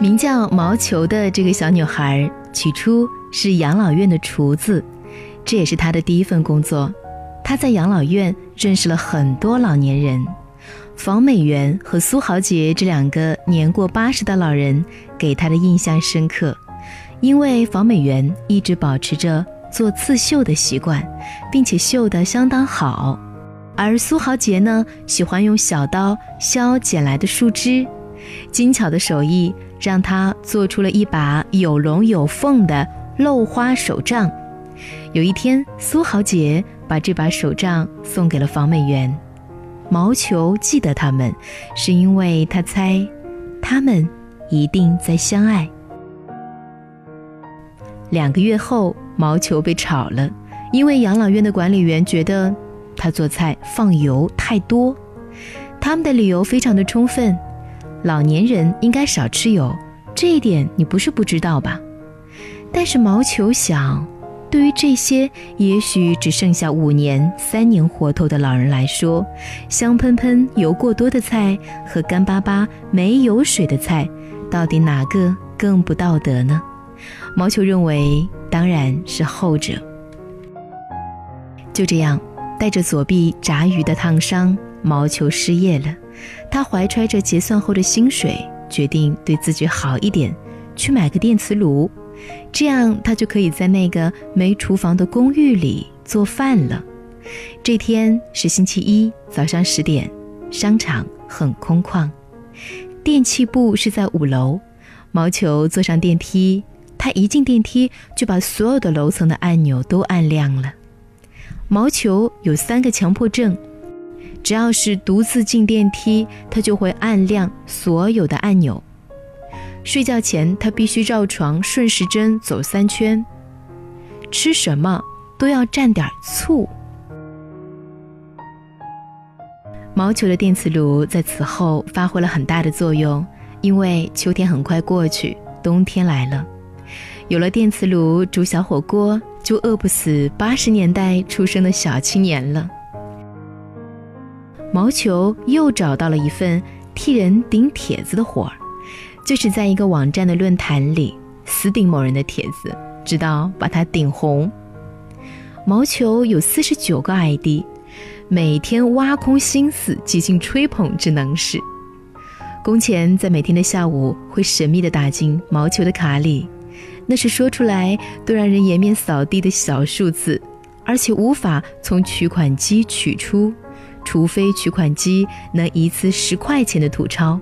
名叫毛球的这个小女孩，起初是养老院的厨子，这也是她的第一份工作。她在养老院认识了很多老年人，房美媛和苏豪杰这两个年过八十的老人给她的印象深刻，因为房美媛一直保持着做刺绣的习惯，并且绣得相当好，而苏豪杰呢，喜欢用小刀削捡来的树枝，精巧的手艺。让他做出了一把有龙有凤的镂花手杖。有一天，苏豪杰把这把手杖送给了房美媛。毛球记得他们，是因为他猜，他们一定在相爱。两个月后，毛球被炒了，因为养老院的管理员觉得他做菜放油太多。他们的理由非常的充分。老年人应该少吃油，这一点你不是不知道吧？但是毛球想，对于这些也许只剩下五年、三年活头的老人来说，香喷喷、油过多的菜和干巴巴、没油水的菜，到底哪个更不道德呢？毛球认为，当然是后者。就这样，带着左臂炸鱼的烫伤，毛球失业了。他怀揣着结算后的薪水，决定对自己好一点，去买个电磁炉，这样他就可以在那个没厨房的公寓里做饭了。这天是星期一早上十点，商场很空旷，电器部是在五楼。毛球坐上电梯，他一进电梯就把所有的楼层的按钮都按亮了。毛球有三个强迫症。只要是独自进电梯，他就会按亮所有的按钮。睡觉前，他必须绕床顺时针走三圈。吃什么都要蘸点醋。毛球的电磁炉在此后发挥了很大的作用，因为秋天很快过去，冬天来了，有了电磁炉煮小火锅，就饿不死八十年代出生的小青年了。毛球又找到了一份替人顶帖子的活儿，就是在一个网站的论坛里死顶某人的帖子，直到把他顶红。毛球有四十九个 ID，每天挖空心思进行吹捧之能事。工钱在每天的下午会神秘地打进毛球的卡里，那是说出来都让人颜面扫地的小数字，而且无法从取款机取出。除非取款机能一次十块钱的吐钞。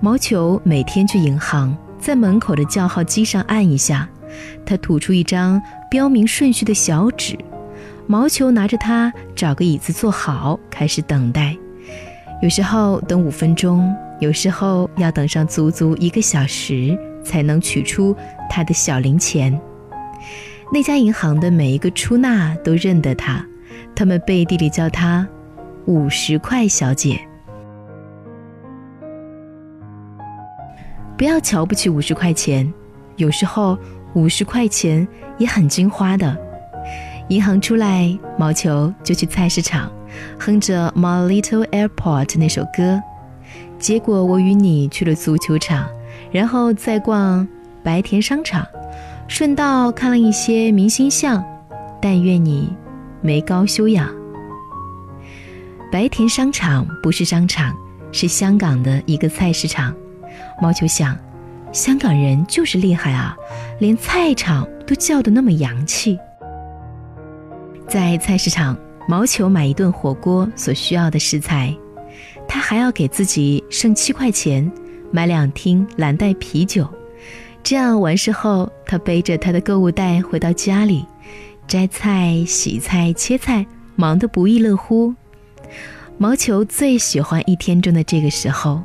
毛球每天去银行，在门口的叫号机上按一下，他吐出一张标明顺序的小纸。毛球拿着它，找个椅子坐好，开始等待。有时候等五分钟，有时候要等上足足一个小时，才能取出他的小零钱。那家银行的每一个出纳都认得他。他们背地里叫她“五十块小姐”。不要瞧不起五十块钱，有时候五十块钱也很金花的。银行出来，毛球就去菜市场，哼着《My Little Airport》那首歌。结果我与你去了足球场，然后再逛白田商场，顺道看了一些明星像。但愿你。没高修养。白田商场不是商场，是香港的一个菜市场。毛球想，香港人就是厉害啊，连菜场都叫得那么洋气。在菜市场，毛球买一顿火锅所需要的食材，他还要给自己剩七块钱买两听蓝带啤酒。这样完事后，他背着他的购物袋回到家里。摘菜、洗菜、切菜，忙得不亦乐乎。毛球最喜欢一天中的这个时候，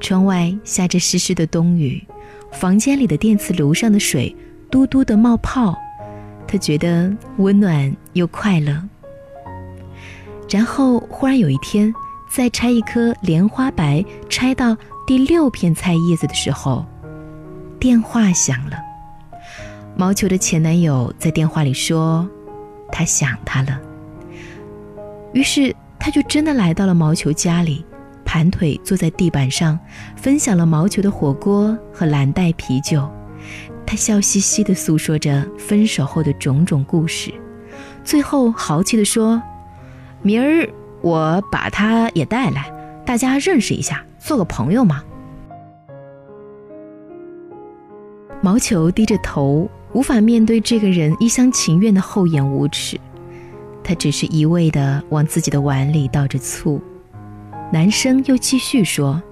窗外下着湿湿的冬雨，房间里的电磁炉上的水嘟嘟的冒泡，他觉得温暖又快乐。然后忽然有一天，在拆一颗莲花白，拆到第六片菜叶子的时候，电话响了。毛球的前男友在电话里说：“他想他了。”于是他就真的来到了毛球家里，盘腿坐在地板上，分享了毛球的火锅和蓝带啤酒。他笑嘻嘻地诉说着分手后的种种故事，最后豪气地说：“明儿我把他也带来，大家认识一下，做个朋友嘛。”毛球低着头，无法面对这个人一厢情愿的厚颜无耻。他只是一味的往自己的碗里倒着醋。男生又继续说：“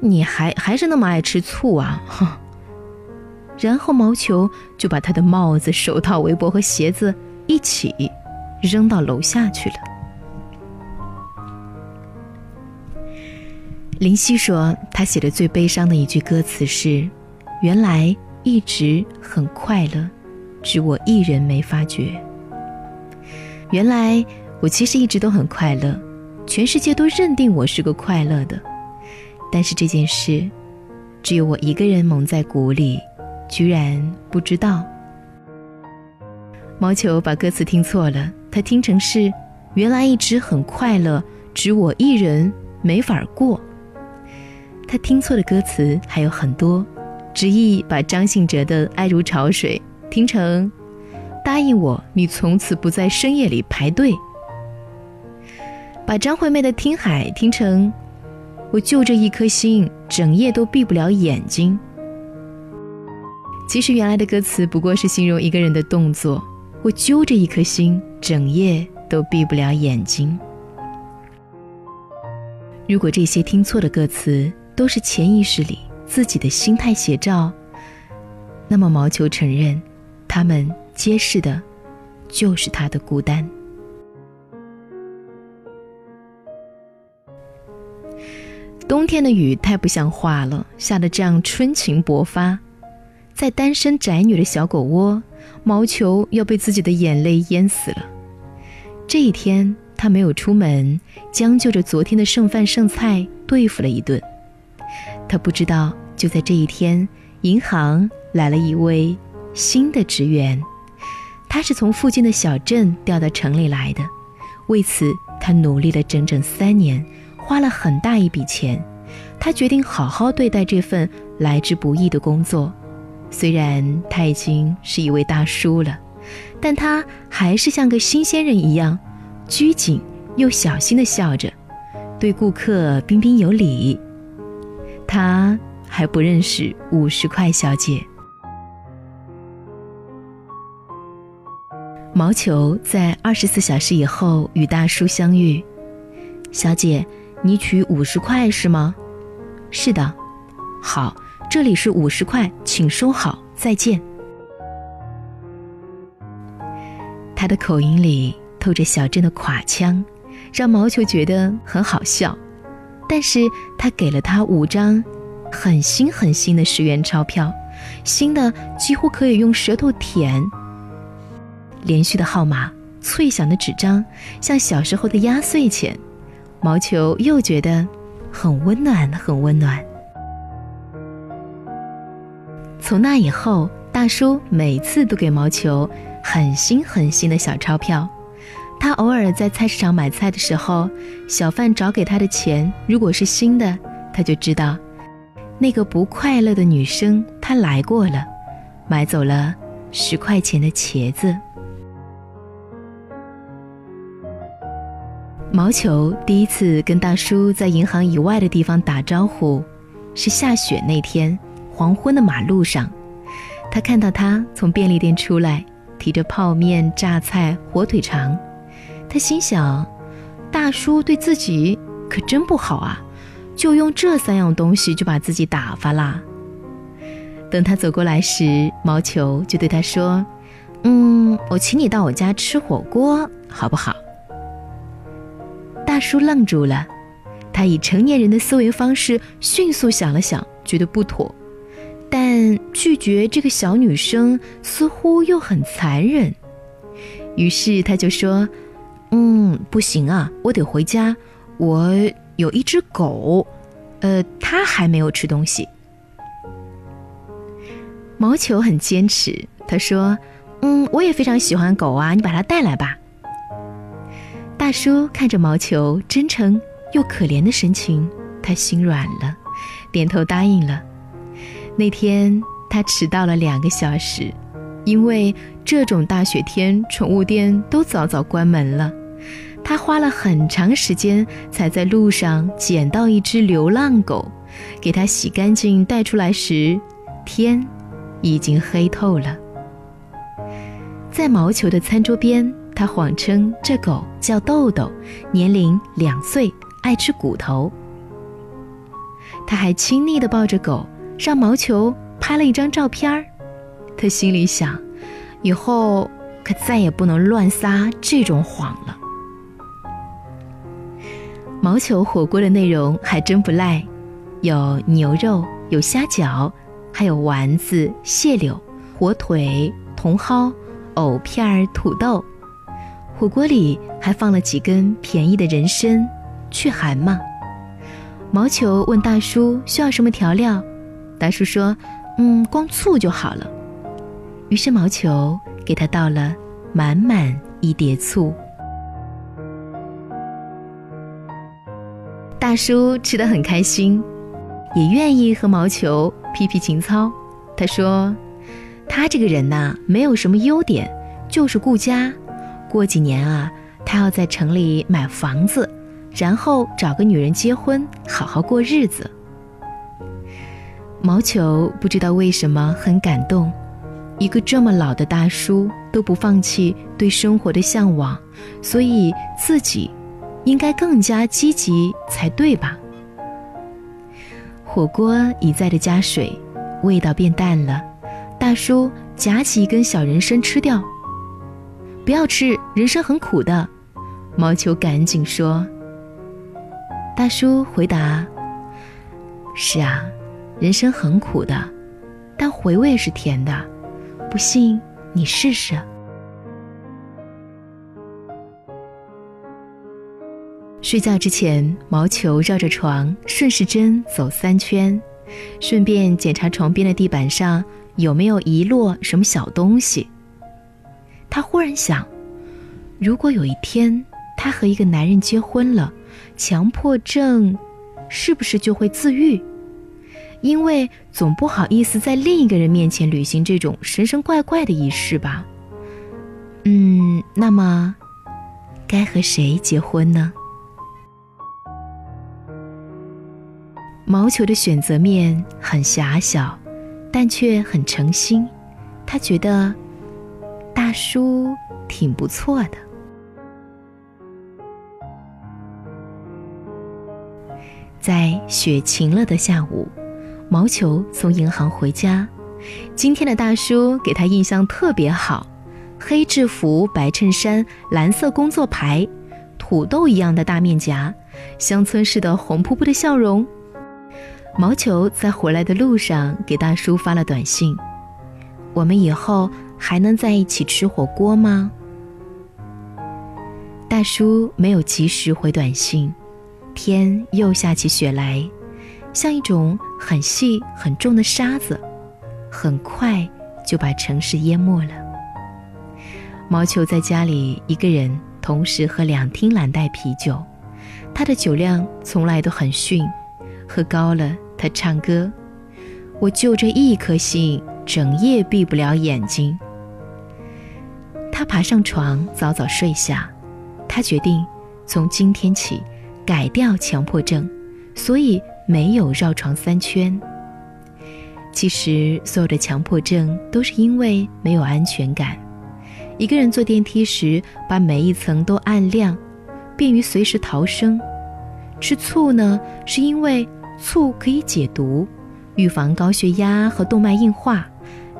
你还还是那么爱吃醋啊！”哼。然后毛球就把他的帽子、手套、围脖和鞋子一起扔到楼下去了。林夕说，他写的最悲伤的一句歌词是：“原来一直很快乐，只我一人没发觉。原来我其实一直都很快乐，全世界都认定我是个快乐的，但是这件事，只有我一个人蒙在鼓里。”居然不知道，毛球把歌词听错了，他听成是“原来一直很快乐，只我一人没法过”。他听错的歌词还有很多，执意把张信哲的《爱如潮水》听成“答应我，你从此不在深夜里排队”，把张惠妹的《听海》听成“我就这一颗心，整夜都闭不了眼睛”。其实原来的歌词不过是形容一个人的动作。我揪着一颗心，整夜都闭不了眼睛。如果这些听错的歌词都是潜意识里自己的心态写照，那么毛球承认，他们揭示的，就是他的孤单。冬天的雨太不像话了，下的这样春情勃发。在单身宅女的小狗窝，毛球要被自己的眼泪淹死了。这一天，他没有出门，将就着昨天的剩饭剩菜对付了一顿。他不知道，就在这一天，银行来了一位新的职员，他是从附近的小镇调到城里来的。为此，他努力了整整三年，花了很大一笔钱。他决定好好对待这份来之不易的工作。虽然他已经是一位大叔了，但他还是像个新鲜人一样，拘谨又小心地笑着，对顾客彬彬有礼。他还不认识五十块小姐。毛球在二十四小时以后与大叔相遇，小姐，你取五十块是吗？是的，好。这里是五十块，请收好，再见。他的口音里透着小镇的垮腔，让毛球觉得很好笑。但是他给了他五张很新很新的十元钞票，新的几乎可以用舌头舔。连续的号码，脆响的纸张，像小时候的压岁钱。毛球又觉得很温暖，很温暖。从那以后，大叔每次都给毛球很新很新的小钞票。他偶尔在菜市场买菜的时候，小贩找给他的钱如果是新的，他就知道那个不快乐的女生她来过了，买走了十块钱的茄子。毛球第一次跟大叔在银行以外的地方打招呼，是下雪那天。黄昏的马路上，他看到他从便利店出来，提着泡面、榨菜、火腿肠。他心想：大叔对自己可真不好啊，就用这三样东西就把自己打发啦。等他走过来时，毛球就对他说：“嗯，我请你到我家吃火锅，好不好？”大叔愣住了，他以成年人的思维方式迅速想了想，觉得不妥。但拒绝这个小女生似乎又很残忍，于是他就说：“嗯，不行啊，我得回家，我有一只狗，呃，它还没有吃东西。”毛球很坚持，他说：“嗯，我也非常喜欢狗啊，你把它带来吧。”大叔看着毛球真诚又可怜的神情，他心软了，点头答应了。那天他迟到了两个小时，因为这种大雪天，宠物店都早早关门了。他花了很长时间才在路上捡到一只流浪狗，给它洗干净带出来时，天已经黑透了。在毛球的餐桌边，他谎称这狗叫豆豆，年龄两岁，爱吃骨头。他还亲昵地抱着狗，让毛球拍了一张照片儿。他心里想，以后可再也不能乱撒这种谎了。毛球火锅的内容还真不赖，有牛肉，有虾饺，还有丸子、蟹柳、火腿、茼蒿、藕片、土豆。火锅里还放了几根便宜的人参，去寒嘛。毛球问大叔需要什么调料，大叔说：“嗯，光醋就好了。”于是毛球给他倒了满满一碟醋。大叔吃得很开心，也愿意和毛球皮皮情操。他说：“他这个人呐，没有什么优点，就是顾家。过几年啊，他要在城里买房子，然后找个女人结婚，好好过日子。”毛球不知道为什么很感动，一个这么老的大叔都不放弃对生活的向往，所以自己。应该更加积极才对吧？火锅一再的加水，味道变淡了。大叔夹起一根小人参吃掉。不要吃，人参很苦的。毛球赶紧说。大叔回答：“是啊，人参很苦的，但回味是甜的。不信你试试。”睡觉之前，毛球绕着床顺时针走三圈，顺便检查床边的地板上有没有遗落什么小东西。他忽然想，如果有一天他和一个男人结婚了，强迫症是不是就会自愈？因为总不好意思在另一个人面前履行这种神神怪怪的仪式吧？嗯，那么该和谁结婚呢？毛球的选择面很狭小，但却很诚心。他觉得大叔挺不错的。在雪晴了的下午，毛球从银行回家。今天的大叔给他印象特别好：黑制服、白衬衫、蓝色工作牌、土豆一样的大面颊、乡村式的红扑扑的笑容。毛球在回来的路上给大叔发了短信：“我们以后还能在一起吃火锅吗？”大叔没有及时回短信，天又下起雪来，像一种很细很重的沙子，很快就把城市淹没了。毛球在家里一个人同时喝两听蓝带啤酒，他的酒量从来都很逊，喝高了。他唱歌，我就这一颗心，整夜闭不了眼睛。他爬上床，早早睡下。他决定从今天起改掉强迫症，所以没有绕床三圈。其实，所有的强迫症都是因为没有安全感。一个人坐电梯时，把每一层都按亮，便于随时逃生。吃醋呢，是因为。醋可以解毒，预防高血压和动脉硬化，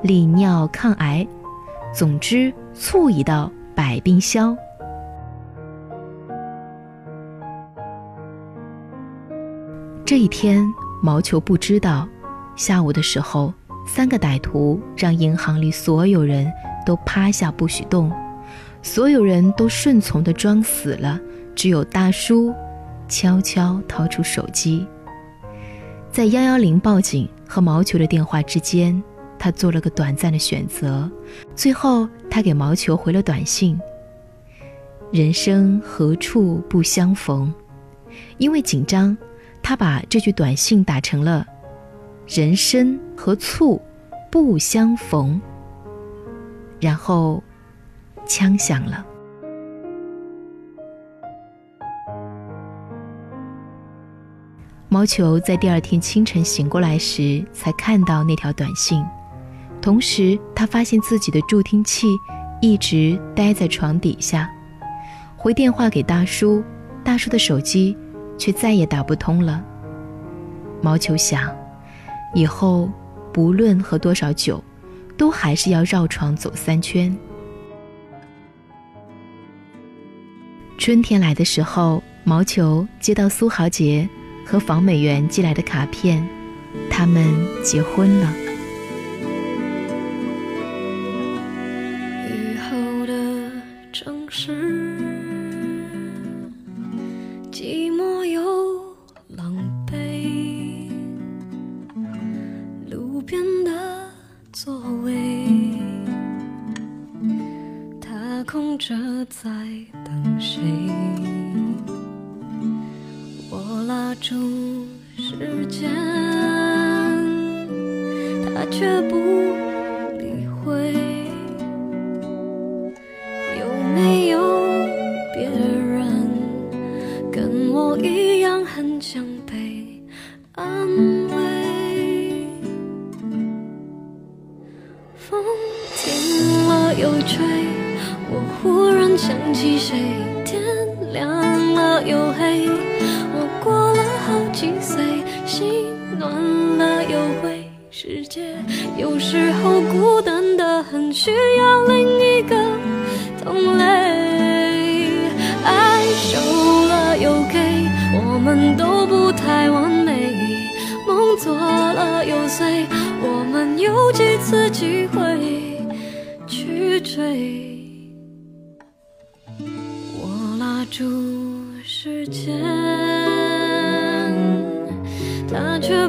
利尿抗癌。总之，醋一到，百病消。这一天，毛球不知道，下午的时候，三个歹徒让银行里所有人都趴下不许动，所有人都顺从的装死了，只有大叔悄悄掏出手机。在幺幺零报警和毛球的电话之间，他做了个短暂的选择。最后，他给毛球回了短信：“人生何处不相逢，因为紧张，他把这句短信打成了“人参和醋不相逢”，然后枪响了。毛球在第二天清晨醒过来时，才看到那条短信。同时，他发现自己的助听器一直待在床底下。回电话给大叔，大叔的手机却再也打不通了。毛球想，以后不论喝多少酒，都还是要绕床走三圈。春天来的时候，毛球接到苏豪杰。和房美媛寄来的卡片，他们结婚了。雨后的城市，寂寞又狼狈，路边的座位，他空着在等谁？住时间，他却不理会。有没有别人跟我一样很想被安慰？风停了又吹，我忽然想起谁。天亮了又黑。世界有时候孤单的很，需要另一个同类。爱收了又给，我们都不太完美。梦做了又碎，我们有几次机会去追？我拉住时间，他却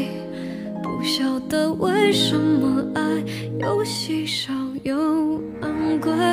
又昂贵，